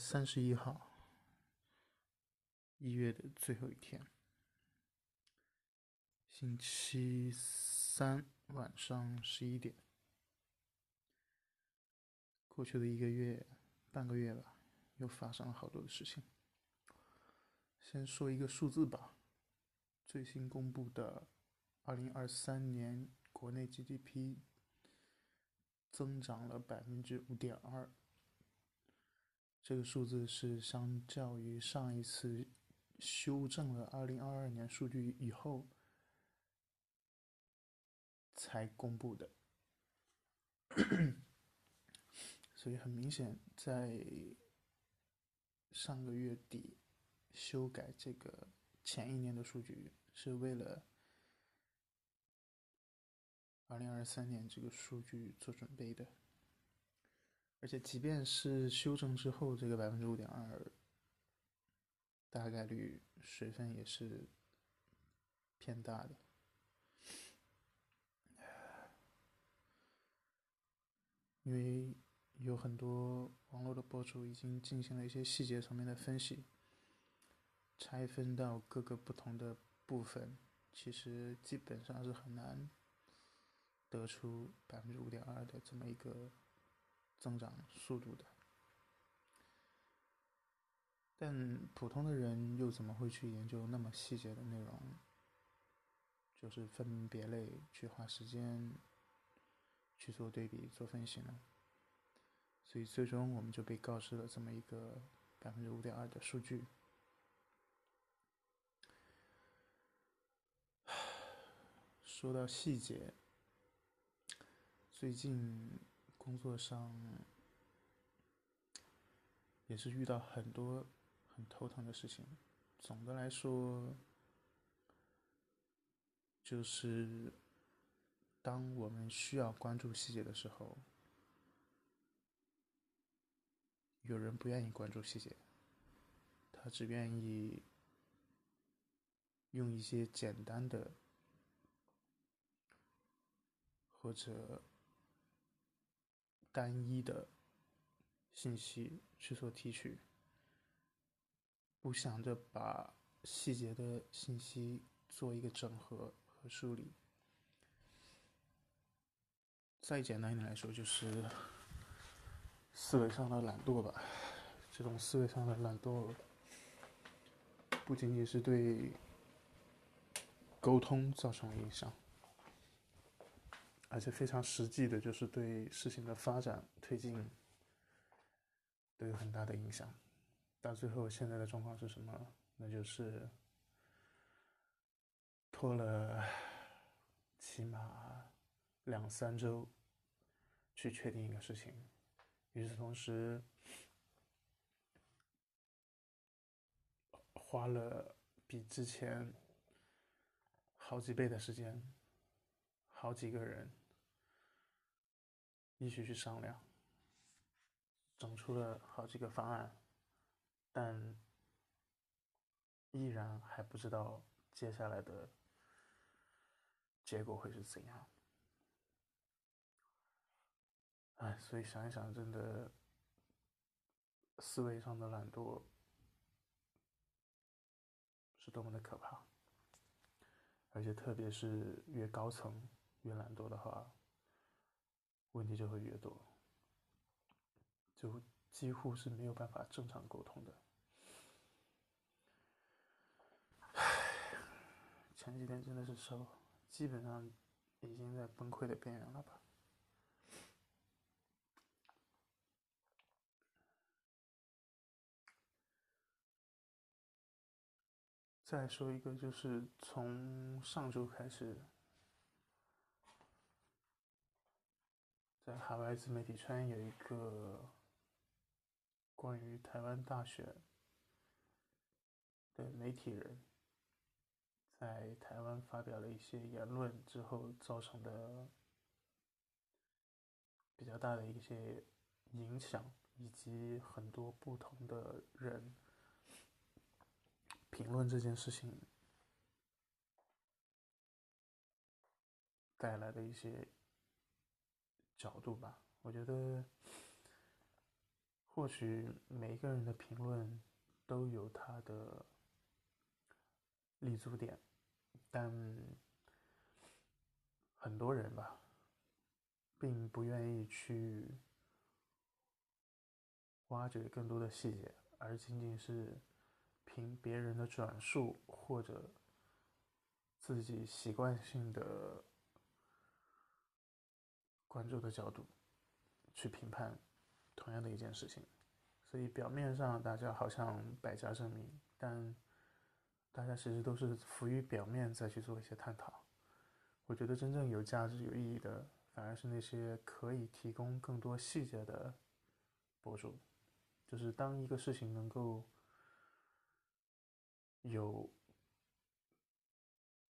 三十一号，一月的最后一天，星期三晚上十一点。过去的一个月、半个月吧，又发生了好多的事情。先说一个数字吧，最新公布的二零二三年国内 GDP 增长了百分之五点二。这个数字是相较于上一次修正了二零二二年数据以后才公布的，所以很明显，在上个月底修改这个前一年的数据，是为了二零二三年这个数据做准备的。而且，即便是修正之后，这个百分之五点二，大概率水分也是偏大的，因为有很多网络的博主已经进行了一些细节层面的分析，拆分到各个不同的部分，其实基本上是很难得出百分之五点二的这么一个。增长速度的，但普通的人又怎么会去研究那么细节的内容？就是分门别类去花时间去做对比、做分析呢？所以最终我们就被告知了这么一个百分之五点二的数据。说到细节，最近。工作上也是遇到很多很头疼的事情。总的来说，就是当我们需要关注细节的时候，有人不愿意关注细节，他只愿意用一些简单的或者。单一的信息去做提取，不想着把细节的信息做一个整合和梳理。再简单一点来说，就是思维上的懒惰吧。这种思维上的懒惰，不仅仅是对沟通造成了影响。而且非常实际的，就是对事情的发展推进都有很大的影响。到最后，现在的状况是什么？那就是拖了起码两三周去确定一个事情。与此同时，花了比之前好几倍的时间，好几个人。一起去商量，整出了好几个方案，但依然还不知道接下来的结果会是怎样。哎，所以想一想，真的思维上的懒惰是多么的可怕，而且特别是越高层越懒惰的话。问题就会越多，就几乎是没有办法正常沟通的。前几天真的是瘦，基本上已经在崩溃的边缘了吧。再说一个，就是从上周开始。在海外自媒体圈有一个关于台湾大选的媒体人，在台湾发表了一些言论之后，造成的比较大的一些影响，以及很多不同的人评论这件事情带来的一些。角度吧，我觉得，或许每一个人的评论都有他的立足点，但很多人吧，并不愿意去挖掘更多的细节，而仅仅是凭别人的转述或者自己习惯性的关注的角度去评判。同样的一件事情，所以表面上大家好像百家争鸣，但大家其实都是浮于表面再去做一些探讨。我觉得真正有价值、有意义的，反而是那些可以提供更多细节的博主。就是当一个事情能够有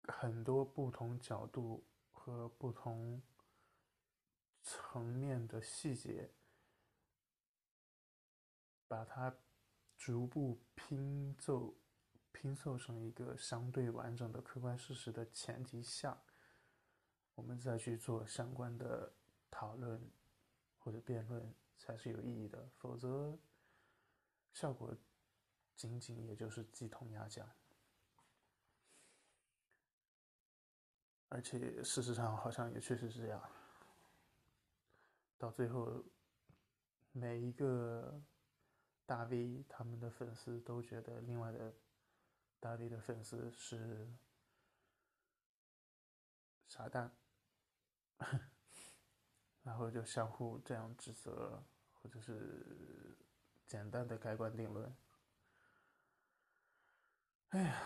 很多不同角度和不同层面的细节。把它逐步拼凑、拼凑成一个相对完整的客观事实的前提下，我们再去做相关的讨论或者辩论才是有意义的。否则，效果仅仅也就是鸡同鸭讲。而且事实上好像也确实是这样，到最后每一个。大 V 他们的粉丝都觉得另外的大 V 的粉丝是傻蛋，然后就相互这样指责，或者是简单的盖棺定论。哎呀，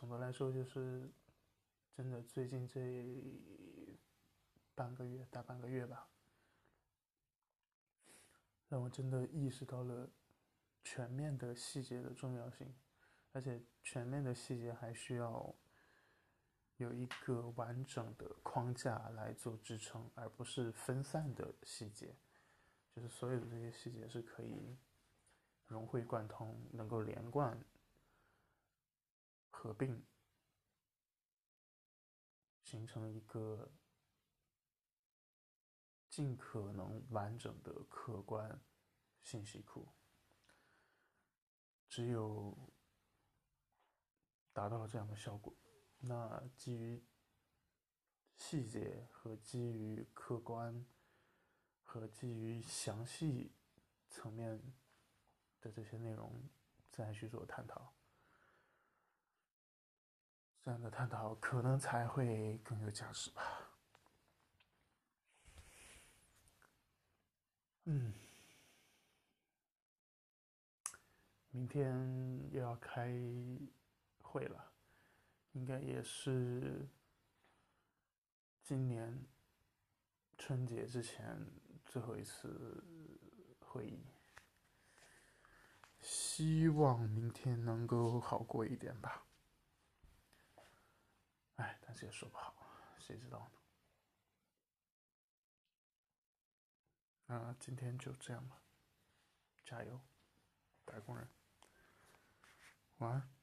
总的来说就是。真的，最近这半个月，大半个月吧，让我真的意识到了全面的细节的重要性，而且全面的细节还需要有一个完整的框架来做支撑，而不是分散的细节。就是所有的这些细节是可以融会贯通，能够连贯、合并。形成一个尽可能完整的客观信息库。只有达到了这样的效果，那基于细节和基于客观和基于详细层面的这些内容，再去做探讨。这样的探讨可能才会更有价值吧。嗯，明天又要开会了，应该也是今年春节之前最后一次会议。希望明天能够好过一点吧。但是也说不好，谁知道呢？那今天就这样吧，加油，打工人，晚安。